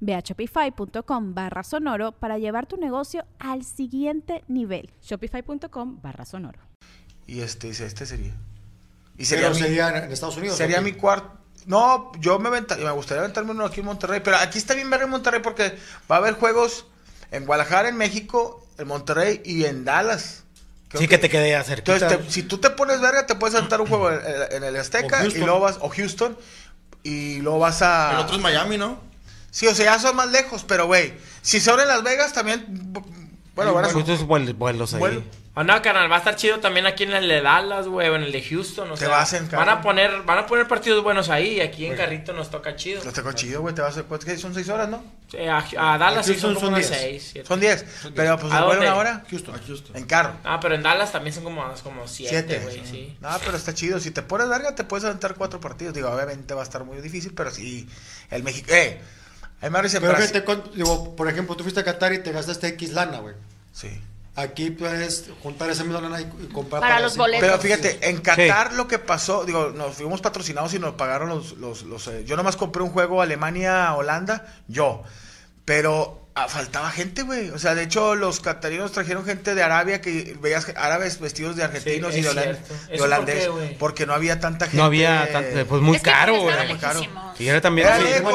Ve a shopify.com barra sonoro para llevar tu negocio al siguiente nivel. Shopify.com barra sonoro. Y este dice, este sería. Y Pero mi- sería en Estados Unidos. Sería mi cuarto. No, yo me, me gustaría aventarme uno aquí en Monterrey, pero aquí está bien ver en Monterrey porque va a haber juegos en Guadalajara, en México, en Monterrey y en Dallas. Creo Sí, que te quede cerquita. Entonces, te- si tú te pones verga, te puedes aventar un juego en, en el Azteca O y luego vas, o Houston, y luego vas a... El otro es Miami, ¿no? Sí, o sea, ya son más lejos, pero güey, si son en Las Vegas también, bu- bueno, van a Pues estos vuel- vuelos ahí. Vuelo. Oh, no, carnal, va a estar chido también aquí en el de Dallas, güey, o en el de Houston, o Te sea, vas en van a poner, van a poner partidos buenos ahí, y aquí en Carrito nos toca chido. Los tengo chido, güey, te vas a... ¿cuánto que Son seis horas, ¿no? Sí, a, a Dallas sí son como son unas 10. 6, 7. Son diez, pero pues ¿A dónde? una hora Houston. A Houston. en carro. Ah, pero en Dallas también son como, como 7, Siete. güey, sí. No, pero está chido. Si te pones verga, te puedes aventar cuatro partidos. Digo, obviamente va a estar muy difícil, pero sí. El México. ¡Eh! Más dice Pero cuánto- digo, por ejemplo, tú fuiste a Qatar y te gastaste X lana, güey. Sí. Aquí puedes juntar esa misma lana y, y comprar Para los cinco- boletos. Pero fíjate, en Qatar lo que pasó, digo, nos fuimos patrocinados y nos pagaron los. los, los, eh, yo nomás compré un juego Alemania-Holanda, yo. Pero faltaba gente, güey. O sea, de hecho, los catarinos trajeron gente de Arabia que veías árabes vestidos de argentinos Sí, y de, es holan- cierto. de ¿Eso por holandés. porque no había tanta gente. No había tanto, pues muy Es que caro, güey. muy caro. Y era también Era lejos,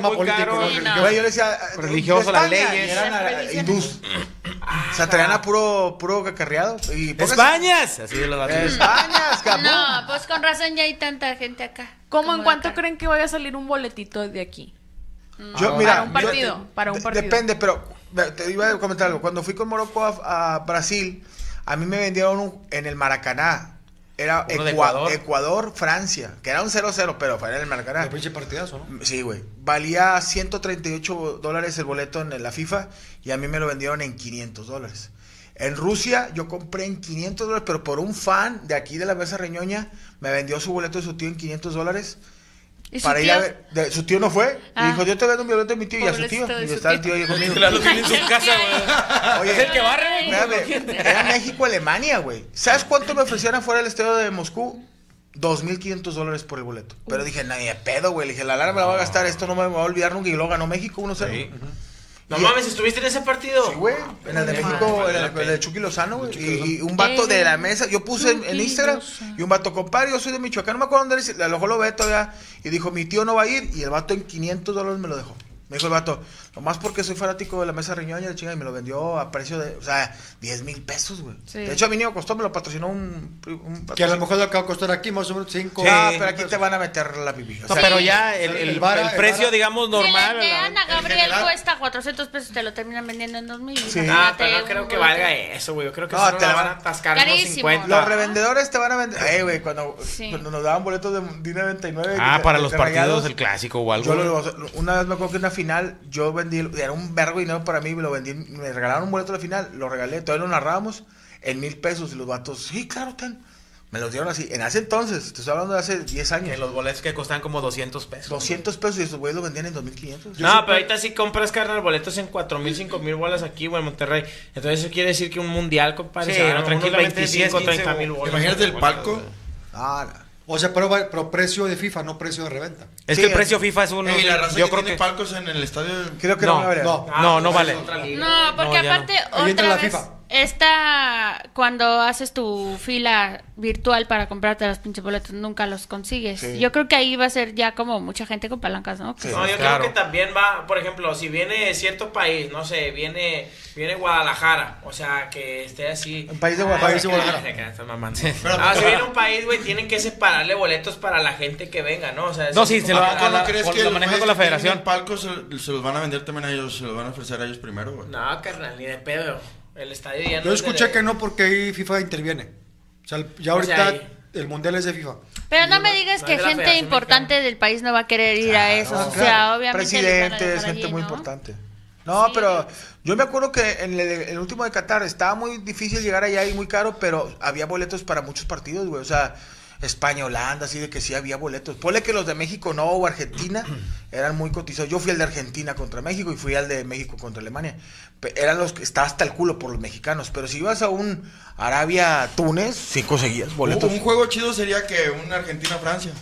muy político, caro. ¿no? Sí, no. Güey, yo le decía. eh, Religioso, de las leyes. eran Las ah, hindús. O sea, traían a puro, puro cacarreado. Y Españas. Así de los. Españas, cabrón. No, pues con razón ya hay tanta gente acá. ¿Cómo en cuánto acá. creen que vaya a salir un boletito de aquí? Yo, Ah, mira, para un yo- partido, para un de- partido. Depende, pero te iba a comentar algo. Cuando fui con Morocco a, a Brasil, a mí me vendieron un- en el Maracaná. Era Ecuador. Ecuador, Francia, que era un 0-0, pero fue en el Maracaná. El pinche partidazo, ¿no? Sí, güey. Valía 138 dólares el boleto en la FIFA y a mí me lo vendieron en 500 dólares. En Rusia yo compré en 500 dólares, pero por un fan de aquí de la Mesa Reñoña me vendió su boleto de su tío en 500 dólares. ¿Y su para ir tío? a ver. de- su tío no fue. Ah. Y dijo, yo te vendo un boleto de mi tío y a su tío. Pobrecito de Y su está el tío. tío ahí conmigo. Claro, tiene en su casa, güey. Oye, Es el que barre, espérame, era México-Alemania, güey. ¿Sabes cuánto me ofrecían afuera del estadio de Moscú? 2.500 dólares por el boleto. Pero dije, nadie de pedo, güey. Le dije, la lana me la voy a gastar, esto no me va a olvidar nunca. Y luego ganó México 1-0. No mames, ¿estuviste en ese partido? Sí, güey. En el de México, en el, de Chucky Lozano, güey. Y, y un vato de la mesa, yo puse en, en Instagram, y un vato, compadre, yo soy de Michoacán, no me acuerdo dónde eres. A lo mejor lo ve todavía. Y dijo, mi tío no va a ir. Y el vato en 500 dólares me lo dejó. Me dijo el vato, nomás porque soy fanático de la mesa riñoña de chinga y me lo vendió a precio de, o sea, 10 mil pesos, güey. Sí. De hecho, a mí ni me costó, me lo patrocinó un, un Que a lo mejor lo que va a costar aquí más o menos 5 Ah, pero aquí te van a meter la. O No, sea, pero ya el, el, El vara- el precio, digamos, normal. Si le a Gabriel general- cuesta 400 pesos, te lo terminan vendiendo en 2000. Sí. Ah, pero no creo que valga eso, güey. Yo creo que No, no, te la la van a atascar unos Carísimo. 50. Los revendedores te van a vender. Eh, güey, cuando, Sí. cuando nos daban boletos de Dina 99. Ah, de- para de- los de partidos Rayados, del clásico o algo. Yo lo- una vez me acuerdo que una final yo vendí, era un vergo de dinero para mí, me lo vendí, me regalaron un boleto a la final, lo regalé, todavía lo narrábamos en mil pesos y los vatos, sí, claro, ten. Me los dieron así, en ese entonces, te estoy hablando de hace 10 Que años, los boletos que costaban como 200 pesos. 200 pesos y esos güeyes lo vendían en 2500. No, pero ahorita sí compras, carnal, boletos en 4 mil, 5 mil bolas aquí, güey, en Monterrey. Entonces eso quiere decir que un mundial, compadre, Sí, se no, tranquilamente 25, 10, 30 mil 15, bolas. Imagínate el palco. Ah. O sea, pero, pero precio de FIFA, no precio de reventa. Es Sí, que el es- precio FIFA es uno. La raza yo que creo tiene que. palcos en el estadio. creo que no, No, no. Ah, No, no vale. No, porque No, ya no. aparte otra la vez FIFA. Esta, cuando haces tu fila virtual para comprarte los pinches boletos, nunca los consigues. Sí. Yo creo que ahí va a ser ya como mucha gente con palancas, ¿no? Sí. No, yo Claro. creo que también va, por ejemplo, si viene cierto país, no sé, viene viene Guadalajara, o sea, que esté así. Un país de Guadalajara. País de Guadalajara. Ah. Ah, si viene un país, güey, tienen que separarle boletos para la gente que venga, ¿no? O sea, No, sí, se lo- ¿A la- crees que lo los maneja con la federación? el palco se, se los van a vender también a ellos, se los van a ofrecer a ellos primero, güey? No, carnal, ni de pedo. El estadio ya no Yo es de- escuché que no porque ahí FIFA interviene. O sea, ya O sea, ahorita ahí- el mundial es de FIFA. Pero no me digas no que gente importante del país no va a querer ir a eso. No, o claro. sea, obviamente. Presidentes, gente allí, muy ¿no? importante. No, Sí. pero yo me acuerdo que en el, el último de Qatar estaba muy difícil llegar allá y muy caro, pero había boletos para muchos partidos, güey. O sea, España, Holanda, así de que sí había boletos. Ponle que los de México no o Argentina eran muy cotizados. Yo fui al de Argentina contra México y fui al de México contra Alemania. Eran los que estaba hasta el culo por los mexicanos. Pero si ibas a un Arabia, Túnez, sí conseguías boletos. Un juego chido sería que un Argentina-Francia.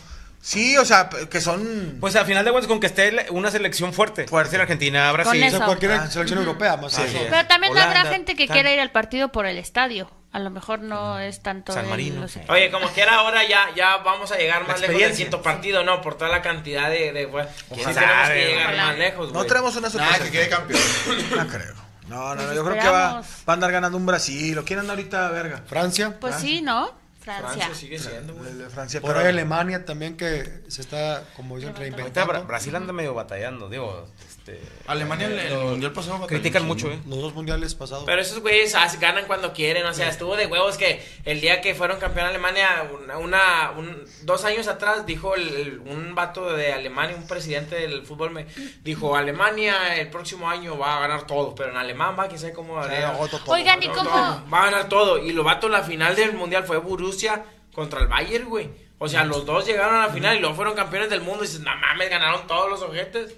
Sí, o sea, que son. Pues al final de cuentas, con que esté la- una selección fuerte. Fuerte. Fuerte. Argentina, Con Brasil. O eso. sea, cualquier Ah. selección europea, más. Pero también Holanda, habrá gente que quiera ir al partido por el estadio. A lo mejor no es tanto. San el- Marino. los- Oye, como quiera ahora ya, ya vamos a llegar más lejos del quinto partido, ¿no? Por toda la cantidad de... de sí tenemos que llegar ojalá. más lejos, no güey. tenemos una sorpresa. Que quede campeón. No creo. No, no, no. Yo creo que va, va a andar ganando un Brasil. ¿O quién anda ahorita, verga? Francia. Pues sí, ¿no? Francia. Francia sigue siendo, güey. El Francia. Por pero- ahí Alemania también que se está, como dicen, reinventando. Bra- Brasil anda medio batallando, digo. Este, Alemania el mundial pasado batalló critican mucho. ¿eh? Los dos mundiales pasados. Pero esos güeyes ganan cuando quieren, o sea, estuvo de huevos que el día que fueron campeón Alemania, una, una- un- dos años atrás, dijo el, el- un vato de Alemania, un presidente del fútbol, me dijo, Alemania el próximo año va a ganar todo, pero en alemán va, que sabe cómo va a ganar. Otto, todo. Oigan, ¿y cómo? va a ganar todo. Y los vatos, la final del mundial fue Borussia contra el Bayern, güey. O sea, los dos llegaron a la final y luego fueron campeones del mundo. Y dices, no mames, ganaron todos los ojetes.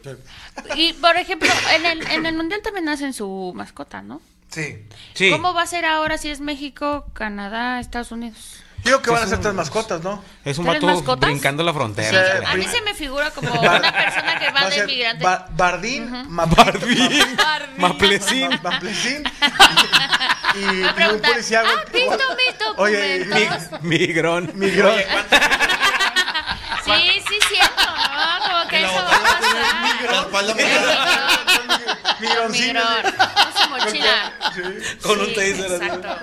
Y por ejemplo, en el, en el mundial también hacen su mascota, ¿no? Sí. Sí. ¿Cómo va a ser ahora si es México, Canadá, Estados Unidos? Digo que van a ser tres mascotas, ¿no? Es un ¿Tres vato mascotas? brincando la Sí. frontera. A mí se me figura como una persona que va a de ser inmigrante. Ba- Bardín, Ma- Bardín, Barbie. Maplecín, Ma- Maplecín y, y Va a un policía. ¿has visto mis Oye, documentos? Migrón. Migrón. Sí, sí, ¿no? Como que la eso va a botella pasar. La espalda migrón. Migroncino. Migrón. Con su mochila. Con un taser. Exacto.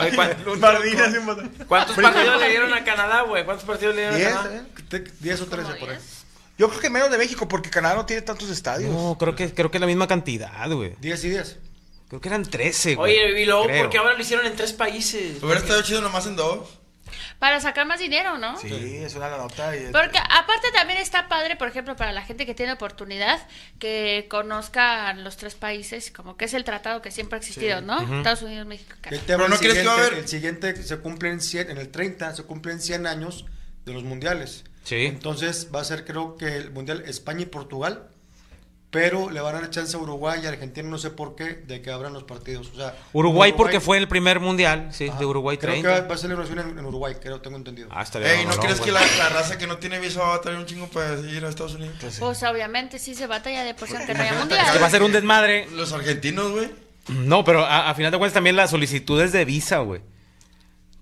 Oye, ¿cuán- Bardín hace un botón. ¿Cuántos partidos le dieron a Canadá, güey? ¿Cuántos partidos le dieron a Canadá? ¿eh? Te- 10 o 13 por ahí. Yo creo que menos de México, porque Canadá no tiene tantos estadios. No, creo que, creo que es la misma cantidad, güey. 10 y 10. Creo que eran 13, güey. Oye, y luego, creo. ¿por qué ahora lo hicieron en tres países? Hubiera estado chido nomás en dos. Para sacar más dinero, ¿no? Sí, es una nota. Y Porque aparte también está padre, por ejemplo, para la gente que tiene oportunidad, que conozcan los tres países, como que es el tratado que siempre ha existido, ¿no? Estados Unidos, México, El Canadá. tema Pero no el crees que va a haber- El siguiente se cumplen 100, en el 30 se cumplen 100 años de los mundiales. Sí. Entonces va a ser creo que el mundial España y Portugal, pero le van a dar chance a Uruguay y Argentina, no sé por qué, de que abran los partidos. O sea, Uruguay porque fue el primer mundial, sí, Ajá. de Uruguay Creo 30. que va, a ser la inauguración en, en Uruguay, creo, tengo entendido. Ah, estaría Ey, ¿no crees que la, güey. la raza que no tiene visa va a traer un chingo para ir a Estados Unidos? Pues obviamente sí se batalla de por sí aunque no haya Imagínate, mundial. Que va a ser un desmadre. Los argentinos, güey. No, pero a, a final de cuentas también las solicitudes de visa, güey.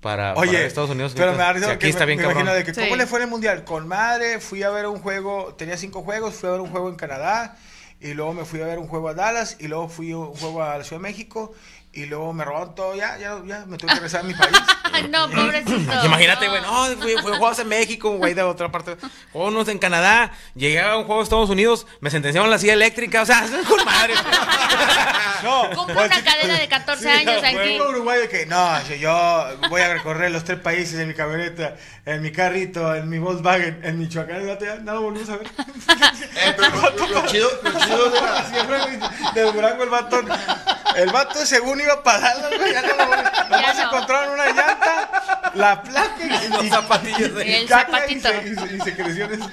Para, para Oye, Estados Unidos. pero ahorita. me da Sí, porque aquí está me- bien me cabrón. imagino de que Sí. cómo le fue en el mundial. Con madre fui a ver un juego, tenía cinco juegos, fui a ver un juego en Canadá y luego me fui a ver un juego a Dallas y luego fui a un juego a la Ciudad de México y luego me robaron todo, ya, ya, ya me tuve que regresar a mi país. Ay, no, pobrecito. Imagínate, güey, no, fui, fui a juegos en México, güey, de otra parte. Juegos en Canadá, llegué a un juego de Estados Unidos, me sentenciaron la silla eléctrica, o sea, con madre. No, Compra pues, una sí, cadena de 14 sí, años aquí. un Uruguay que no, yo- yo voy a recorrer los tres países en mi camioneta, en mi carrito, en mi Volkswagen, en Michoacán, no, te- no lo volvimos a ver. Eh, pero lo, lo chido, lo chido de de Durango el vato. El vato según iba para Dallas, güey, ya no lo no. encontraron una llanta, la placa y Los zapatillos de- Y el caca zapatito. Y se, y se- y se creció en eso.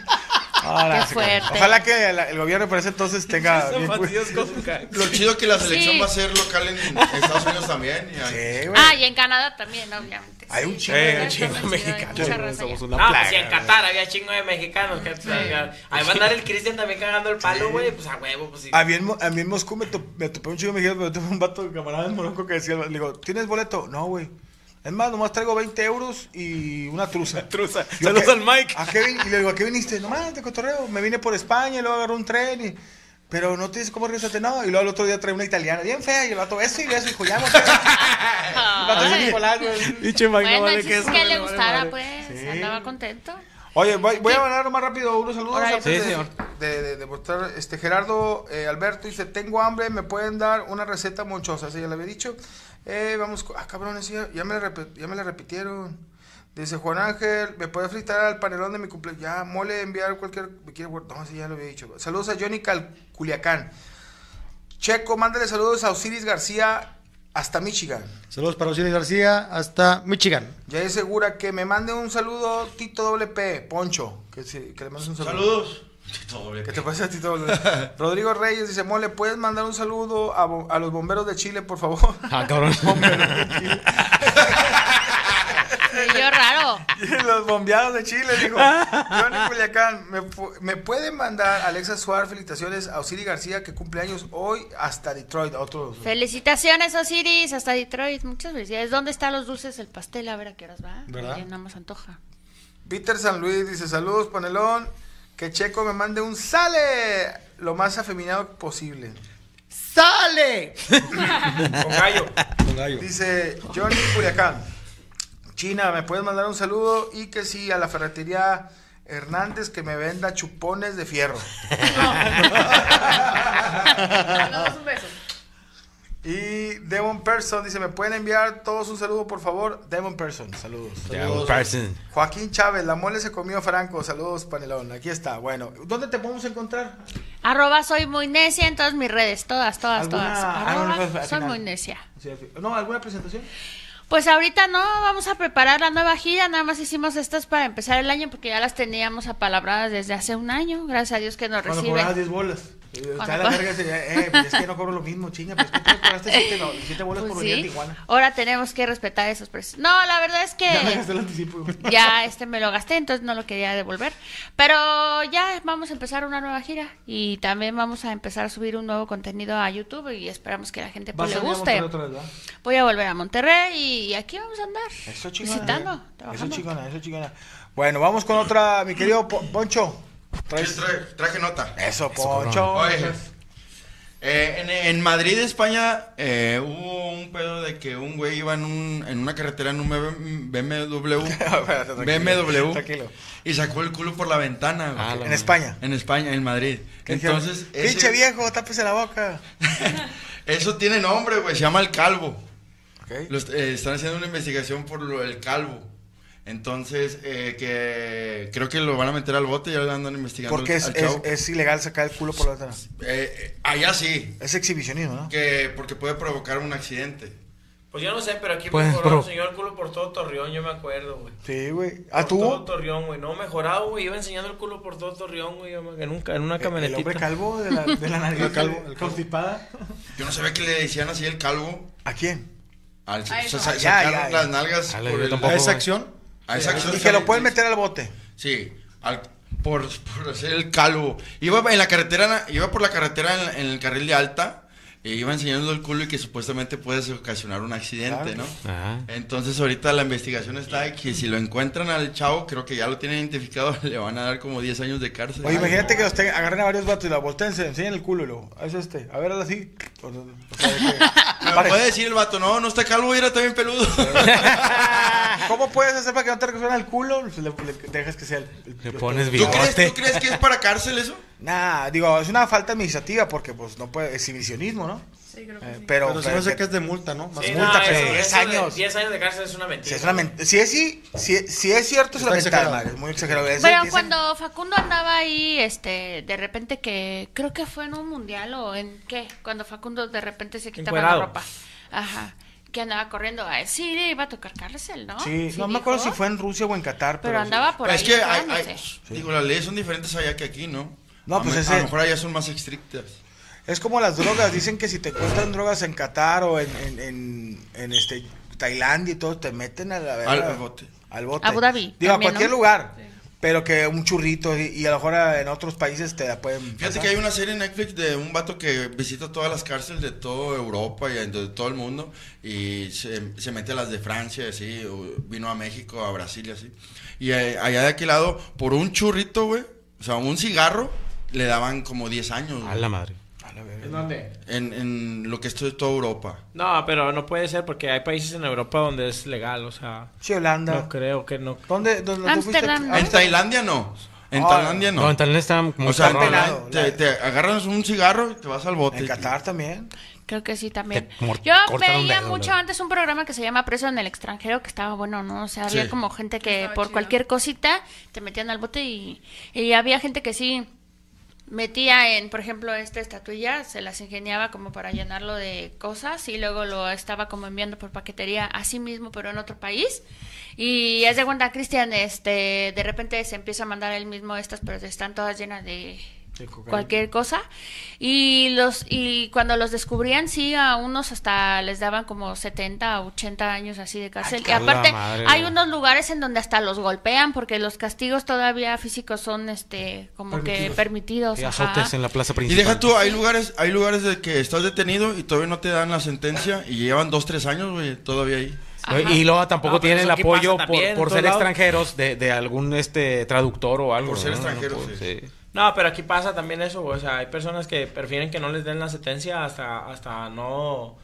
Ahora, Qué fuerte. Ojalá que el, el gobierno por ese entonces tenga bien cu- Lo chido que la selección Sí. va a ser local en Estados Unidos también. y ahí- Sí, güey. Ah, y en Canadá también, obviamente. Hay un chingo de un chingo mexicano. Somos una No, pues plaga. si en Qatar había chingo de mexicanos. que- Ahí va a andar el Cristian también cagando el palo, güey. Pues a huevo, pues sí. A mí, en, Mo- a mí en Moscú me, to- me topé un chico mexicano, pero tuve un vato de camarada en Morocco que decía, le digo, ¿tienes boleto? No, güey. Es más, nomás traigo 20 euros y una truza. Truza. Yo, Saludos ¿qué- al Mike. ¿A qué vin- Y le digo, ¿a qué viniste? Nomás de cotorreo. Me vine por España y luego agarré un tren y... Pero no tienes cómo regresarte, no. Y luego el otro día trae una italiana bien fea y el vato, eso y eso, hijo, ya no sé. El vato. Pinche Mike, no Bueno, vale el chiste es queso, que le no vale gustara, pues. Sí. Andaba contento. Oye, voy, voy a mandar más rápido unos saludos Órale. antes Sí, de, señor. de, de- de mostrar. Este, Gerardo eh, Alberto dice, tengo hambre, ¿me pueden dar una receta monchosa? Esa ya le había dicho. Eh, vamos, con- ah, cabrón, ya, ya me la ya me la repitieron. Dice Juan Ángel, ¿me puede fritar al panelón de mi cumpleaños? Ya, mole, enviar cualquier... No, sí, ya lo había dicho. Saludos a Johnny Cal Culiacán. Checo, mándale saludos a Osiris García hasta Michigan. Saludos para Osiris García hasta Michigan. Ya es segura que me mande un saludo Tito doble P, Poncho. Que, sí, que le mandes un saludo. Saludos. Bien. ¿Qué te pasa a ti todo? Rodrigo Reyes dice, Mole, ¿puedes mandar un saludo a, bo- a los bomberos de Chile, por favor? Ah, cabrón. Y yo raro. los bombeados de Chile, dijo. Johnny Culiacán, ¿me, pu- ¿me puede mandar Alexa Suárez felicitaciones a Osiris García, que cumple años hoy hasta Detroit? Otro. Felicitaciones, Osiris, hasta Detroit. Muchas felicidades. ¿Dónde están los dulces del pastel? A ver a qué horas va. ¿Verdad? Ya nada más antoja. Peter San Luis dice, saludos, panelón. Que Checo me mande un sale lo más afeminado posible. ¡Sale! Con gallo. Con gallo. Dice Johnny Culiacán. China, ¿me puedes mandar un saludo? Y que sí, a la ferretería Hernández que me venda chupones de fierro. un beso. Y Demon Person dice, ¿me pueden enviar todos un saludo, por favor? Demon Person, saludos. Un person. Joaquín Chávez, la mole se comió Franco, saludos, panelón. Aquí está, bueno. ¿Dónde te podemos encontrar? Arroba soy muy necia en todas mis redes. Todas, todas, ¿Alguna- todas. ah, Arroba no, no, soy muy necia. Sí, No, ¿alguna presentación? Pues ahorita no, vamos a preparar la nueva gira, nada más hicimos estas para empezar el año porque ya las teníamos apalabradas desde hace un año, gracias a Dios que nos Cuando reciben. cobrabas 10 bolas. Eh, está la verga, ese, eh, pues es que no cobro lo mismo, chinga, pues que tú cobraste 7 no, siete bolas Pues por venir a sí, Tijuana. ahora tenemos que respetar esos precios. No, la verdad es que Ya me gasté el anticipo. ya este me lo gasté, entonces no lo quería devolver. Pero ya vamos a empezar una nueva gira y también vamos a empezar a subir un nuevo contenido a YouTube y esperamos que la gente pues, le a a guste. Monterrey otra vez. Voy a volver a Monterrey y aquí vamos a andar. Eso chingona. Visitando, Eso trabajando. chingona, eso chingona. Bueno, vamos con otra, mi querido Po- Poncho. Traes- Traje, traje nota. Eso, Poncho. Oye, eh, en, en Madrid, España, eh, hubo un pedo de que un güey iba en, un, en una carretera en un BMW, BMW Tranquilo. y sacó el culo por la ventana. güey. Ah, la En España. En España, en Madrid. Entonces, ese- Pinche viejo, tápese la boca. eso tiene nombre, güey, se llama el calvo. Ok. Los- eh, están haciendo una investigación por lo del calvo. Entonces, eh, que creo que lo van a meter al bote y ya lo andan investigando. Porque es, al es, ilegal sacar el culo por la ventana. Eh, eh, allá sí, Es exhibicionismo, ¿no? que porque puede provocar un accidente. Pues yo no sé, pero aquí Pues, mejoró bro. el señor culo por todo Torreón, yo me acuerdo, güey. Sí, güey. ¿Ah, Por todo tú? Torreón, güey. No, mejorado, güy. Iba enseñando el culo por todo Torreón, güey. En, un, en una El hombre camionetita. calvo de la, de la nariz. El calvo, calvo, el calvo. constipada. Yo no sabía que le decían así el calvo. ¿A quién? Al A sa- eso. sa- Ya, sacar ya, ya. las nalgas Ale, por el- tampoco. ¿A esa acción? A esa acción Y que lo pueden meter al bote. Sí, al- por, por hacer el calvo. Iba en la carretera, iba por la carretera en, en el carril de alta. E iba enseñando el culo y que supuestamente puede ocasionar un accidente, Claro. ¿no? Ajá. Entonces ahorita la investigación está de que si lo encuentran al chavo, creo que ya lo tienen identificado, le van a dar como 10 años de cárcel. Oye, imagínate que los tengan- agarren a varios vatos y la volteen, se enseñan el culo y luego, "Ah, es este, a ver, así. O, o sea, que- Me puede decir el vato, no, no está calvo y era también peludo. ¿Cómo puedes hacer para que no te resuelvan el culo? Pues le, le dejas que sea el... el- Le pones ¿Tú crees, ¿Tú crees que es para cárcel eso? Nah, digo, es una falta administrativa porque pues no puede, exhibicionismo, ¿no? Sí, creo que Eh, sí. pero, me pero hace que- que es de multa, ¿no? Más Sí, multa, no, pero eso- 10 eso de años. 10 años de cárcel es una mentira. Si es, una men- si es, sí, si, si es cierto, es una mentada, es muy exagerado. Pero cuando Facundo andaba ahí, este, de repente que, creo que fue en un mundial o en qué, cuando Facundo de repente se quitaba Encuerado. la ropa. Ajá. Que andaba corriendo a sí, le iba a tocar cárcel, ¿no? Sí, no me acuerdo si fue en Rusia o en Qatar. Pero Pero, andaba por es ahí. que hay, hay- digo, las leyes son diferentes allá que aquí, ¿no? No, a, pues me- ese- a lo mejor allá son más estrictas. Es como las drogas, dicen que si te encuentran drogas en Qatar o en, en, en, en este Tailandia y todo, te meten a la Al bote. Al bote. Abu Dhabi Digo, también, a cualquier ¿no? lugar. Pero que un churrito y, y a lo mejor en otros países te la pueden. Fíjate pasar. que hay una serie en Netflix de un vato que visita todas las cárceles de toda Europa y de todo el mundo y se, se mete a las de Francia, así, vino a México, a Brasil y así. Y eh, allá de aquel lado, por un churrito, güey, o sea, un cigarro, le daban como 10 años. A la madre. ¿En dónde? En, en lo que es todo- toda Europa. No, pero no puede ser porque hay países en Europa donde es legal, o sea, Sí, Holanda. no creo que no. ¿Dónde, dónde ¿no? En Tailandia no. En Ah, Tailandia no. No, en Tailandia está como o sea, te, te agarras un cigarro y te vas al bote. En Qatar también. Creo que sí también. Yo veía dedo, mucho ¿no? antes un programa que se llama Preso en el extranjero que estaba bueno, ¿no? O sea, había Sí. como gente que por chido. cualquier cosita te metían al bote y, y había gente que sí metía en, por ejemplo, esta estatuilla, se las ingeniaba como para llenarlo de cosas y luego lo estaba como enviando por paquetería a sí mismo, pero en otro país. Y es de cuenta, Cristian, este, de repente se empieza a mandar él mismo estas, pero están todas llenas de. Cualquier cosa. Y los y cuando los descubrían, sí, a unos hasta les daban como 70 o 80 años así de cárcel. y aparte, madre, hay unos lugares en donde hasta los golpean porque los castigos todavía físicos son este como que permitidos. Y ajá. azotes en la plaza Y principal. deja tú, hay lugares, hay lugares de que estás detenido y todavía no te dan la sentencia y llevan dos, tres años, güey, todavía ahí. Ajá. Y luego tampoco No, tienen el apoyo por, por ser extranjeros de, de algún este traductor o algo. Por ser ¿no? extranjeros, Por- sí. No, pero aquí pasa también eso, güey, o sea, hay personas que prefieren que no les den la sentencia hasta hasta no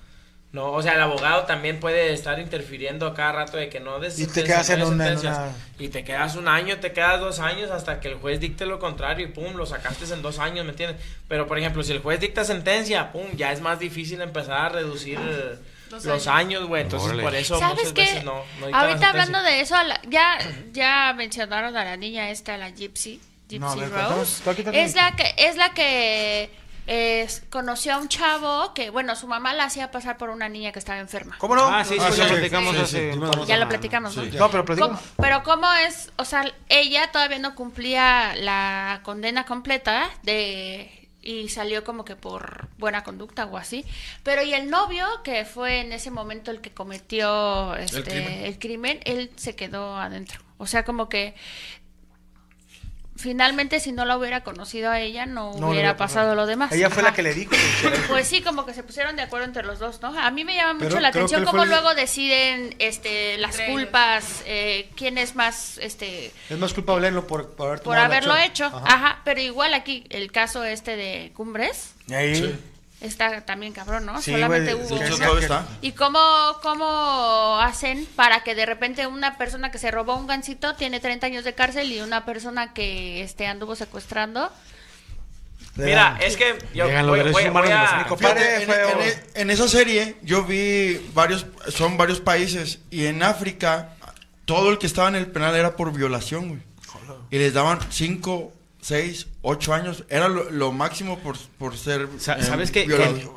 no, o sea, el abogado también puede estar interfiriendo a cada rato de que no des Y te quedas en una- una- y te quedas un año, te quedas dos años hasta que el juez dicte lo contrario y pum, lo sacaste en dos años, ¿me entiendes? Pero por ejemplo, si el juez dicta sentencia, pum, ya es más difícil empezar a reducir eh, Los los años, güey, entonces Órale. por eso ¿Sabes muchas qué? veces no, no Ahorita hablando de eso, la- ya, ya mencionaron a la niña esta, la Gypsy, Gypsy No, ver, Rose. Es la que, es la que es- conoció a un chavo que, bueno, su mamá la hacía pasar por una niña que estaba enferma. ¿Cómo no? Ah, sí, sí, Ah, lo platicamos sí, hace... sí, sí, Ya lo platicamos, ¿no? Sí. No, pero platícame. ¿Cómo- pero cómo es, o sea, ella todavía no cumplía la condena completa de y salió como que por buena conducta o así, pero y el novio que fue en ese momento el que cometió este, el, crimen. crimen. él se quedó adentro, o sea, como que finalmente si no la hubiera conocido a ella no, hubiera hubiera pasado lo demás. Ella fue la que le dijo. que. Pues sí, como que se pusieron de acuerdo entre los dos, ¿no? A mí me llama mucho Pero la atención cómo el- luego deciden este, las culpas, eh, quién es más, este, Es más culpable por, por haber por haberlo hecho. Ajá. Ajá. pero igual aquí el caso este de Cumbres ahí. Está también cabrón, ¿no? Sí, Solamente güey, hubo todo está. ¿Y cómo, cómo hacen para que de repente una persona que se robó un gancito tiene 30 años de cárcel y una persona que este anduvo secuestrando? Mira, es que yo Llegan los voy, a... Mi compadre Fíjate, en, en- en esa serie yo vi varios, son varios países y en África todo el que estaba en el penal era por violación, güey. Y les daban 5, 6, 8 años. Era lo, lo máximo por, por ser... Sa- eh, ¿Sabes que en,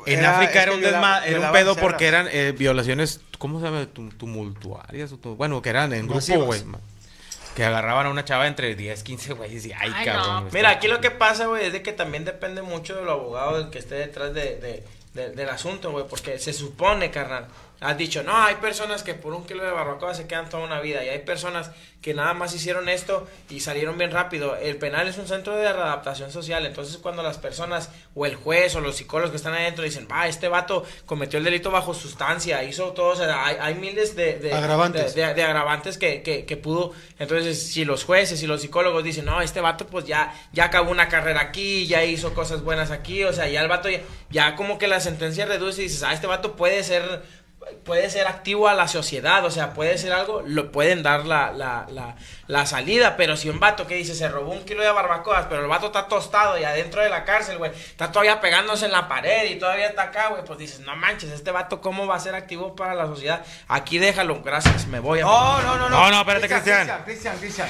en Era- África era que un, viola- era un pedo porque eran eh, violaciones, ¿cómo se llama? Tum- Tumultuarias. o tu- bueno, que eran en grupo, güey. Que agarraban a una chava entre 10, 15 güeyes y ay, Ay, cabrón. no. Mira, aquí lo que pasa, güey, es de que también depende mucho del abogado del que esté detrás de, de- de- del asunto, güey, porque se supone, carnal. Has dicho, no, hay personas que por un kilo de barbacoa se quedan toda una vida y hay personas que nada más hicieron esto y salieron bien rápido. El penal es un centro de readaptación social, entonces cuando las personas o el juez o los psicólogos que están adentro dicen, va, este vato cometió el delito bajo sustancia, hizo todo, o sea, hay, hay miles de, de- Agravantes. de- de- de agravantes que, que, que pudo. Entonces, si los jueces y los psicólogos dicen, no, este vato pues ya, ya acabó una carrera aquí, ya hizo cosas buenas aquí, o sea, ya el vato ya, ya como que la sentencia reduce y dices, ah, este vato puede ser puede ser activo a la sociedad, o sea, puede ser algo, lo pueden dar la, la, la, la salida, pero si un vato que dice se robó un kilo de barbacoas, pero el vato está tostado y adentro de la cárcel, güey, está todavía pegándose en la pared y todavía está acá, güey, pues dices, no manches, este vato cómo va a ser activo para la sociedad, aquí déjalo, gracias, me voy a... No, no, no, no. No, no, espérate, Cristian. Cristian, Cristian, Cristian.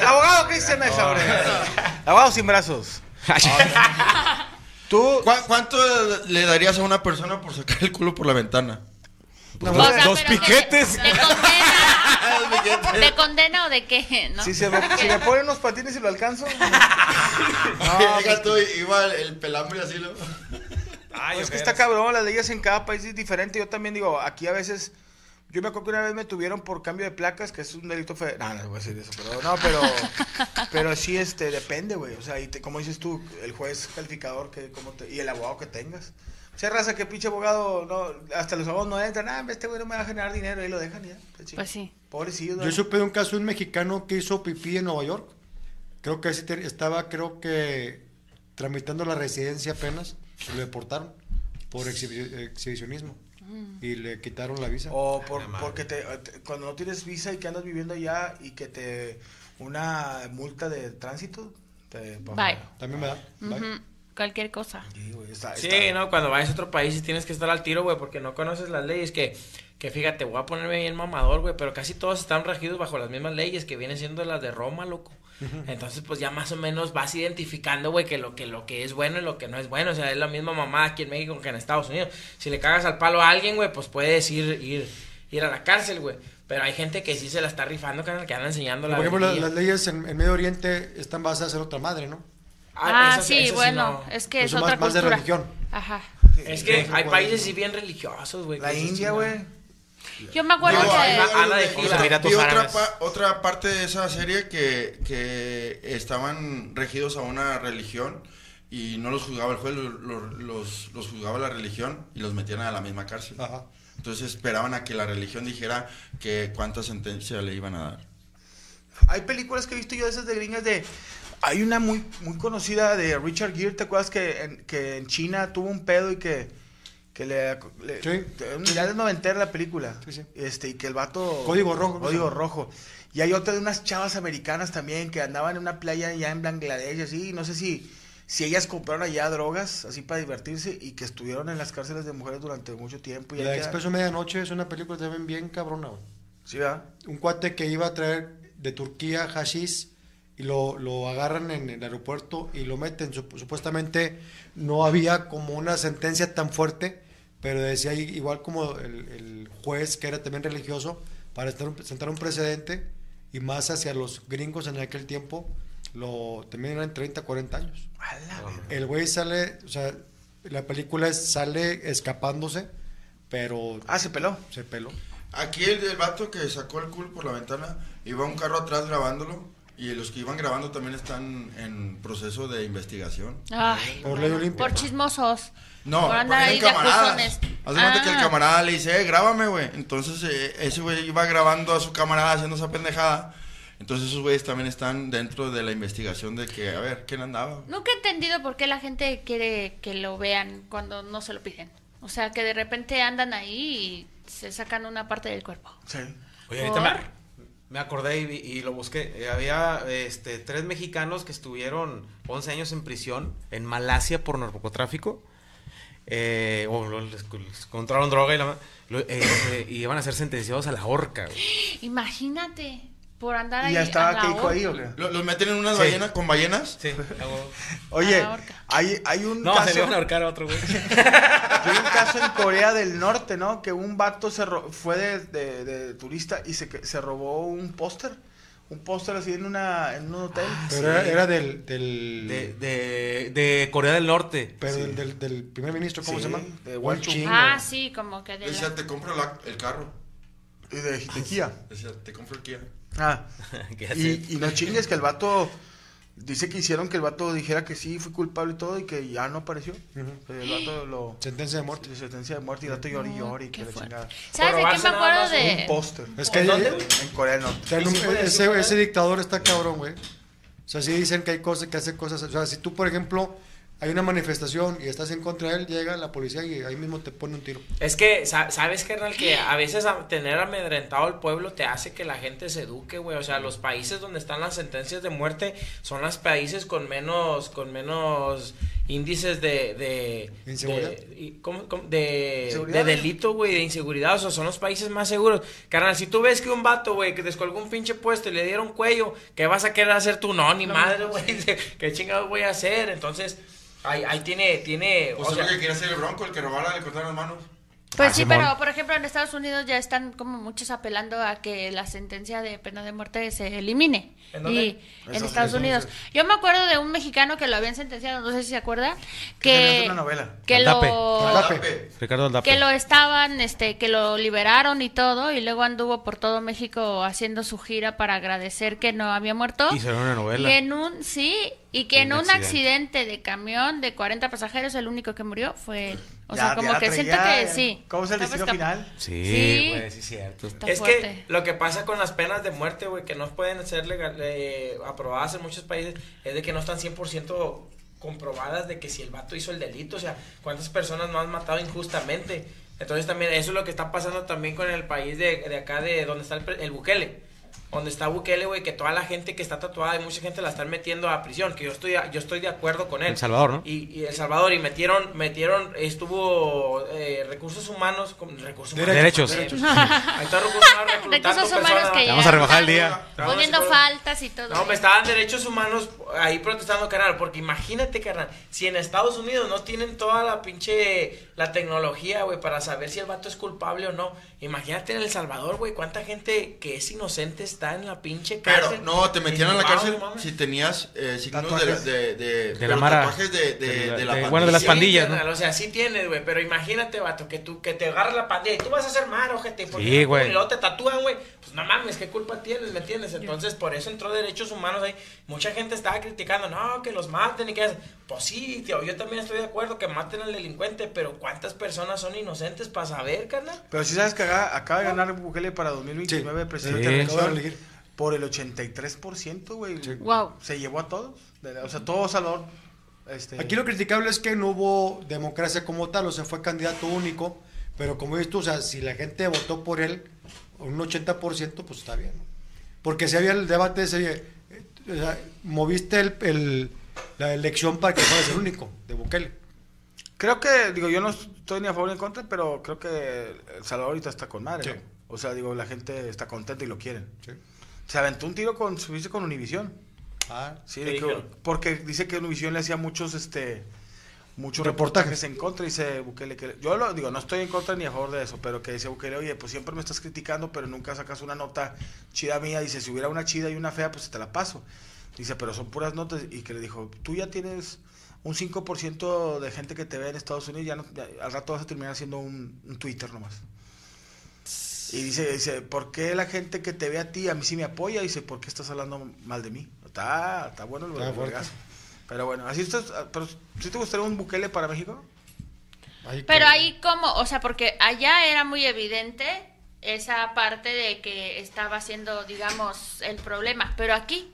El abogado Cristian es. El abogado sin brazos. Tú. ¿Cuá- ¿Cuánto le darías a una persona por sacar el culo por la ventana? O sea, dos piquetes. ¿Le condena, ¿Le condena o de qué? ¿no? Si, se me, si me ponen unos patines y lo alcanzo. No, Llega tú, igual el pelambre así lo... Ay, es que está cabrón, las leyes en cada país es diferente. Yo también digo, aquí a veces Yo me acuerdo que una vez me tuvieron por cambio de placas, que es un delito federal. No, no voy a decir eso, pero no, pero, pero sí, este, depende, güey. O sea, y te, como dices tú, el juez calificador que, como te, y el abogado que tengas. O sea, raza, que pinche abogado, no, hasta los abogados no entran, ah, este güey no me va a generar dinero, y lo dejan ya. pues sí. Pues sí. Pobrecillos, Yo supe de un caso de un mexicano que hizo pipí en Nueva York. Creo que estaba, creo que, tramitando la residencia apenas. y Lo deportaron por exhibi- exhibicionismo. Y le quitaron la visa. O por, porque te, te- cuando no tienes visa y que andas viviendo allá y que te una multa de tránsito, te Bye. También me da. Bye. Cualquier cosa. Sí, güey, está- Sí, está- no, cuando vayas a otro país sí tienes que estar al tiro, güey, porque no conoces las leyes. Que, que fíjate, voy a ponerme bien mamador, güey, pero casi todos están regidos bajo las mismas leyes que vienen siendo las de Roma, loco. Entonces, pues ya más o menos vas identificando, güey, que lo que lo que es bueno y lo que no es bueno. O sea, es la misma mamá aquí en México que en Estados Unidos. Si le cagas al palo a alguien, güey, pues puedes ir, ir, ir a la cárcel, güey. Pero hay gente que sí se la está rifando, que anda enseñando la Por ejemplo, la- las leyes en, en Medio Oriente están basadas en otra madre, ¿no? Ah, esas- sí, esas bueno, no. es que Que es otra más, más de cultura. religión. Ajá. Es que hay países sí. bien religiosos, güey. La India, güey. Yo me acuerdo que... hay- hay- Ana de Los otra- otra, Árabes. pa- otra parte de esa serie que, que estaban regidos a una religión y no los juzgaba el juez, los, los- los, los juzgaba la religión y los metían a la misma cárcel. Ajá. Entonces esperaban a que la religión dijera que cuánta sentencia le iban a dar. Hay películas que he visto yo de esas de gringas de... Hay una muy, muy conocida de Richard Gere, ¿te acuerdas que en, que en China tuvo un pedo y que, que le... le Sí. Ya es noventera la película. Sí, sí. Este, y que el vato... Código rojo. Código rojo. Y hay otra de unas chavas americanas también que andaban en una playa allá en Bangladesh, así, no sé si... Si ellas compraron allá drogas, así para divertirse, y que estuvieron en las cárceles de mujeres durante mucho tiempo. Y La Expreso Medianoche es una película también bien cabrona, güey. Sí, ¿verdad? Un cuate que iba a traer de Turquía hashish y lo, lo agarran en el aeropuerto y lo meten. Sup- Supuestamente no había como una sentencia tan fuerte, pero decía igual como el, el juez, que era también religioso, para estar sentar un precedente y más hacia los gringos en aquel tiempo, lo también eran 30, 40 años. El güey sale, o sea, la película es- sale escapándose, pero Ah, se peló. se peló. Aquí el del vato que sacó el culo por la ventana, iba un carro atrás grabándolo y los que iban grabando también están en proceso de investigación. Ay, Por ley Olimpia. por chismosos. No, por andar ahí de camaradas. de cuenta que el Ah. camarada le dice, eh, grábame, güey. Entonces eh, ese güey iba grabando a su camarada haciendo esa pendejada. Entonces esos güeyes también están dentro de la investigación de que, a ver, ¿quién andaba? Nunca he entendido por qué la gente quiere que lo vean cuando no se lo piden. O sea, que de repente andan ahí y se sacan una parte del cuerpo. Sí. Oye, ahorita me. Me acordé y, lo busqué. Eh, había este, tres mexicanos que estuvieron 11 años en prisión en Malasia por narcotráfico. Eh, o les, encontraron droga y, la, eh, eh, y iban a ser sentenciados a la horca. Imagínate, por andar ¿Y ahí. ya a estaba la Keiko ahí o qué? Lo- ¿Los meten en unas Sí. ballenas con ballenas? Sí, Oye, horca. hay, hay un No, caso... se le iban a ahorcar a otro, güey. Hay un caso en Corea del Norte, ¿no? Que un vato se ro- fue de, de- de turista y se, que- se robó un póster. Un póster así en, una, en un hotel. Pero era, era del, del, De, de, de Corea del Norte. pero del, del, del primer ministro, ¿cómo Sí, se llama? de Un Won Chung. chingo. Ah, sí, como que de Decía, la... te compro la- el carro. Y de, de Kia. Decía, te compro el Kia. Ah. Y, y no chingues que el vato... Dice que hicieron que el vato dijera que sí, fue culpable y todo y que ya no apareció. Ujú. El vato lo... Sentencia de muerte. sentencia de muerte y el vato llora y llora y que la chingada. ¿Sabes de qué me acuerdo de...? Un póster. Es que ¿En dónde? En Corea del Norte. o sea, el- ¿Y si puede decir ese, ese es? dictador está cabrón, güey. O sea, sí dicen que hay cosas, que hace cosas. O sea, si tú, por ejemplo, hay una manifestación y estás en contra de él, llega la policía y ahí mismo te pone un tiro. Es que, sa- ¿sabes, carnal? Que a veces tener amedrentado al pueblo te hace que la gente se eduque, güey. O sea, los países donde están las sentencias de muerte son los países con menos, con menos índices de... de ¿Inseguridad? de- ¿cómo- cómo? de, de delito, güey, de inseguridad. O sea, son los países más seguros. Carnal, si tú ves que un vato, güey, que descolgó un pinche puesto y le dieron cuello, ¿qué vas a querer hacer tú? No, ni madre, güey. ¿Qué chingados voy a hacer? Entonces, ahí, ahí tiene, tiene... Pues o sea, lo que quería hacer el bronco, el que robara le cortaron las manos. Pues Ah, sí, Simón. pero por ejemplo en Estados Unidos ya están como muchos apelando a que la sentencia de pena de muerte se elimine. ¿En dónde? Y en Estados Unidos. Yo me acuerdo de un mexicano que lo habían sentenciado, no sé si se acuerda, Que una novela. que Aldape. lo Aldape. Ricardo Aldape. que lo estaban, este, que lo liberaron y todo, y luego anduvo por todo México haciendo su gira para agradecer que no había muerto. Y una novela. Y en un, sí, y que en Un un accidente. accidente de camión de 40 pasajeros, el único que murió fue él. O Ya- sea, como que siento que sí. ¿Cómo es el destino final? Sí, güey, sí, cierto. Está es fuerte. que lo que pasa con las penas de muerte, güey, que no pueden ser legal, eh, aprobadas en muchos países, es de que no están 100% comprobadas de que si el vato hizo el delito, o sea, cuántas personas no han matado injustamente. Entonces también eso es lo que está pasando también con el país de, de acá, de donde está el, pre- el Bukele. Donde está Bukele, güey, que toda la gente que está tatuada, y mucha gente la están metiendo a prisión, que yo estoy, yo estoy de acuerdo con él. El Salvador, ¿no? Y, y El Salvador, y metieron, metieron, estuvo eh, recursos humanos, con recursos humanos. Derechos. Derechos. Ahí está recursos humanos reclutando Recursos humanos personas. que Vamos a rebajar el día. Poniendo faltas y todo. No, me estaban derechos humanos ahí protestando, carnal. Porque imagínate, carnal, si en Estados Unidos no tienen toda la pinche la tecnología, güey, para saber si el vato es culpable o no. Imagínate en El Salvador, güey, cuánta gente que es inocente está en la pinche Pero cárcel. no, te metían a la cárcel si tenías eh, signos de, Tatuajes. de, de, De pero la mara. tatuajes de, de, De la- de la de- bueno, de las pandilla. pandillas, ¿no? O sea, sí tienes, güey, pero imagínate, vato, que tú que te agarras la pandilla y tú vas a hacer mal, ojete. porque Sí, güey. Y luego te tatúan, güey. Pues no mames, ¿qué culpa tienes? ¿Me entiendes? Entonces, por eso entró derechos humanos ahí. Mucha gente estaba criticando, no, que los maten y que hacen. Pues sí, tío, yo también estoy de acuerdo que maten al delincuente, pero ¿cuántas personas son inocentes para saber, carnal? Pero si sabes que acaba, acaba de ganar Bukele para 2029 presidente Sí. Por el 83%, güey. Wow. Se llevó a todos. O sea, todo Salvador. Este, Aquí lo criticable es que no hubo democracia como tal, o sea, fue candidato único, pero como dices tú, o sea, si la gente votó por él, un 80%, pues está bien. Porque si había el debate ese, eh, o sea, moviste el, el- la elección para que fueras el único de Bukele. Creo que, digo, yo no estoy ni a favor ni en contra, pero creo que El Salvador ahorita está con madre. Sí. ¿no? O sea, digo, la gente está contenta y lo quieren. Sí. Se aventó un tiro con, subirse con Univisión. Ah, Sí, porque dice que Univisión le hacía muchos, este, muchos Reportajes. reportajes en contra y dice Bukele que yo lo digo no estoy en contra ni a favor de eso pero que dice Bukele oye pues siempre me estás criticando pero nunca sacas una nota chida mía dice si hubiera una chida y una fea pues te la paso dice pero son puras notas y que le dijo tú ya tienes un 5% de gente que te ve en Estados Unidos ya, no- ya al rato vas a terminar siendo un, un Twitter nomás y dice, dice, ¿por qué la gente que te ve a ti, a mí sí me apoya? Dice, ¿por qué estás hablando mal de mí? Está, está bueno el vergazo. Pero bueno, así estás, pero ¿sí te gustaría un Bukele para México? ahí Pero que- ahí como, o sea, porque allá era muy evidente esa parte de que estaba siendo, digamos, el problema, pero aquí,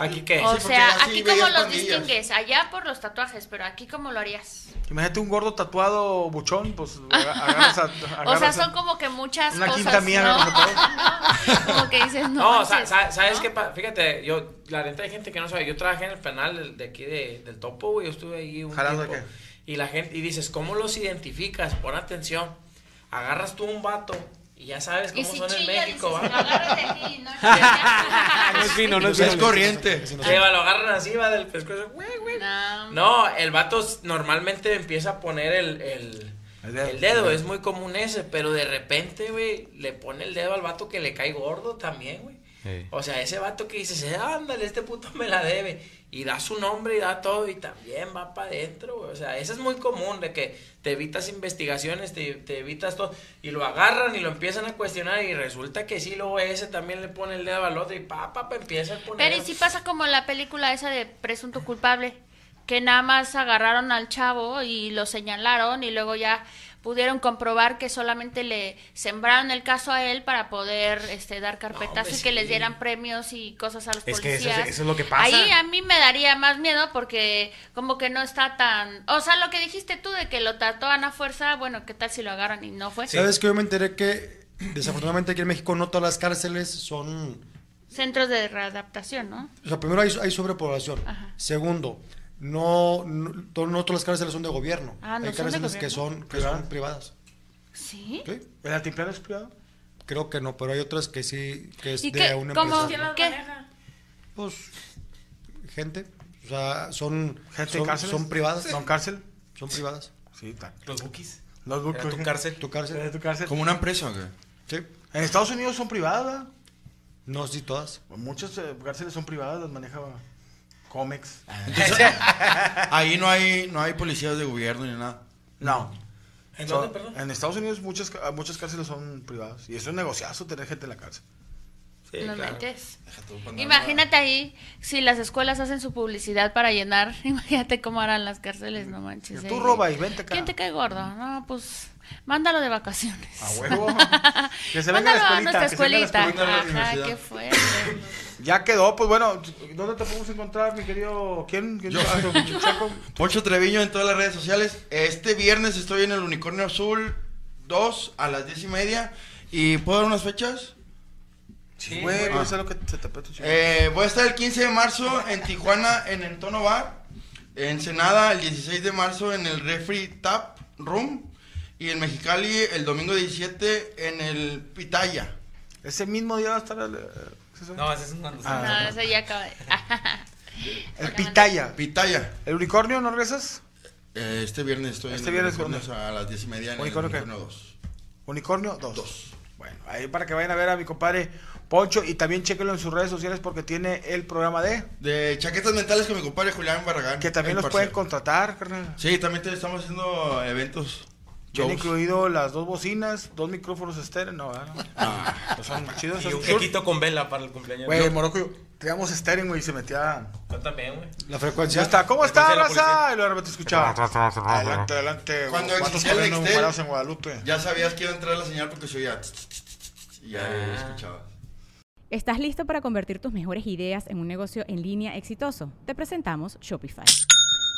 ¿Aquí qué? o sea, aquí cómo los pandillas. distingues, allá por los tatuajes, pero aquí cómo lo harías. Imagínate un gordo tatuado buchón, pues aga- agarras a, O sea, agarras a- son como que muchas Una cosas, quinta mía, ¿no? ¿no? como que dices, no, No, sa- ¿sabes ¿no? qué? pa- Fíjate, yo, la neta hay gente que no sabe. Yo trabajé en el penal de, aquí de- del Topo, güey. Yo estuve ahí un ¿Jalando tiempo. qué? Y la gente, y dices, ¿cómo los identificas? Pon atención. Agarras tú un vato y ya sabes cómo si son en México, dices, ¿va? de aquí, ¿no? No es fino, no es corriente. Sí, va, lo agarran así, va del pescuezo, güey, güey. No. No, el vato normalmente empieza a poner el, el, El dedo. el dedo, es muy común ese, pero de repente, güey, le pone el dedo al vato que le cae gordo también, güey. Sí. O sea, ese vato que dices, ándale, este puto me la debe. Y da su nombre y da todo y también va para adentro, güey. O sea, eso es muy común de que te evitas investigaciones, te, te evitas todo. Y lo agarran y lo empiezan a cuestionar y resulta que sí, luego ese también le pone el dedo al otro y pa, pa, pa, empieza a poner... Pero y si pasa como la película esa de Presunto Culpable, que nada más agarraron al chavo y lo señalaron y luego ya pudieron comprobar que solamente le sembraron el caso a él para poder este dar carpetazo y que les dieran premios y cosas a los Es que eso es- policías. eso es lo que pasa. Ahí a mí me daría más miedo porque como que no está tan, o sea, lo que dijiste tú de que lo trató a fuerza, bueno, ¿qué tal si lo agarran y no fue? ¿Sabes que yo me enteré que desafortunadamente aquí en México no todas las cárceles son... Centros de readaptación, ¿no? O sea, primero hay, hay sobrepoblación. Ajá. Segundo, no, no, no todas las cárceles son de gobierno. Ah, ¿no hay son de cárceles que son, que son privadas. Sí. ¿Sí? ¿El altiplano es privado? Creo que no, pero hay otras que sí, que es ¿Y de qué? una ¿Cómo? empresa. ¿Quién las ¿Qué? maneja? Pues, gente. O sea, son, ¿Gente de son, cárceles? son privadas. ¿Son cárcel? Son privadas. Sí, está. Los bookies. Notebook, Era tu cárcel. Tu cárcel. Era tu cárcel. ¿Como una empresa o qué? Sí. En Estados Unidos son privadas. No, sí, todas. Muchas eh, cárceles son privadas, las maneja Comex. Ahí no hay, no hay policías de gobierno ni nada. No. ¿En perdón? En Estados Unidos muchas, muchas cárceles son privadas. Y es un negociazo tener gente en la cárcel. Sí, claro. metes. Cuando Imagínate ahí, si las escuelas hacen su publicidad para llenar, imagínate cómo harán las cárceles, no manches. Tú eh. roba y vente acá. ¿Quién te cae gordo? No, pues mándalo de vacaciones. A huevo. que se venga a la a escuelita. nuestra que se venga a la escuelita. la Ajá, qué fuerte. Ya quedó, pues bueno, ¿dónde te podemos encontrar, mi querido? ¿Quién? ¿Quién Yo. Ah. Poncho Treviño en todas las redes sociales. Este viernes estoy en el Unicornio Azul 2 a las 10 y media. ¿Y puedo dar unas fechas? Sí, Güey, Ah. pues es lo que se te. Eh, voy a estar el 15 de marzo en Tijuana en Entono Bar. En Ensenada el 16 de marzo en el Refree Tap Room. Y en Mexicali el domingo 17 en el Pitaya. Ese mismo día va a estar el, eh, ¿sí No, ese es un Ah. No, eso ya acaba de... el Pitaya. Pitaya. ¿El unicornio no regresas? Eh, este viernes estoy Este en viernes, el Unicornio ¿dónde? a las 10 y media en ¿Unicornio el qué? Unicornio 2. Unicornio 2. Dos. Bueno, ahí para que vayan a ver a mi compadre Poncho y también chequenlo en sus redes sociales porque tiene el programa de De chaquetas mentales con mi compadre Julián Barragán. que también los pueden contratar, carnal. Sí, también te estamos haciendo eventos. Shows. incluido las dos bocinas, dos micrófonos estéreo, no, ¿verdad? Ah. Pues son chidos. Y un quequito con vela para el cumpleaños. Güey, Yo- Morocco, teníamos estéreo, güey, y se metía. Yo también, güey. La Ya frecuencia. está, ¿cómo está, raza? Y luego de repente escuchaba. Adelante, adelante. Cuando ¿Cuántos existía el en Guadalupe? Ya sabías que iba a entrar la señal porque se oía. Y ya Ah. escuchabas. ¿Estás listo para convertir tus mejores ideas en un negocio en línea exitoso? Te presentamos Shopify.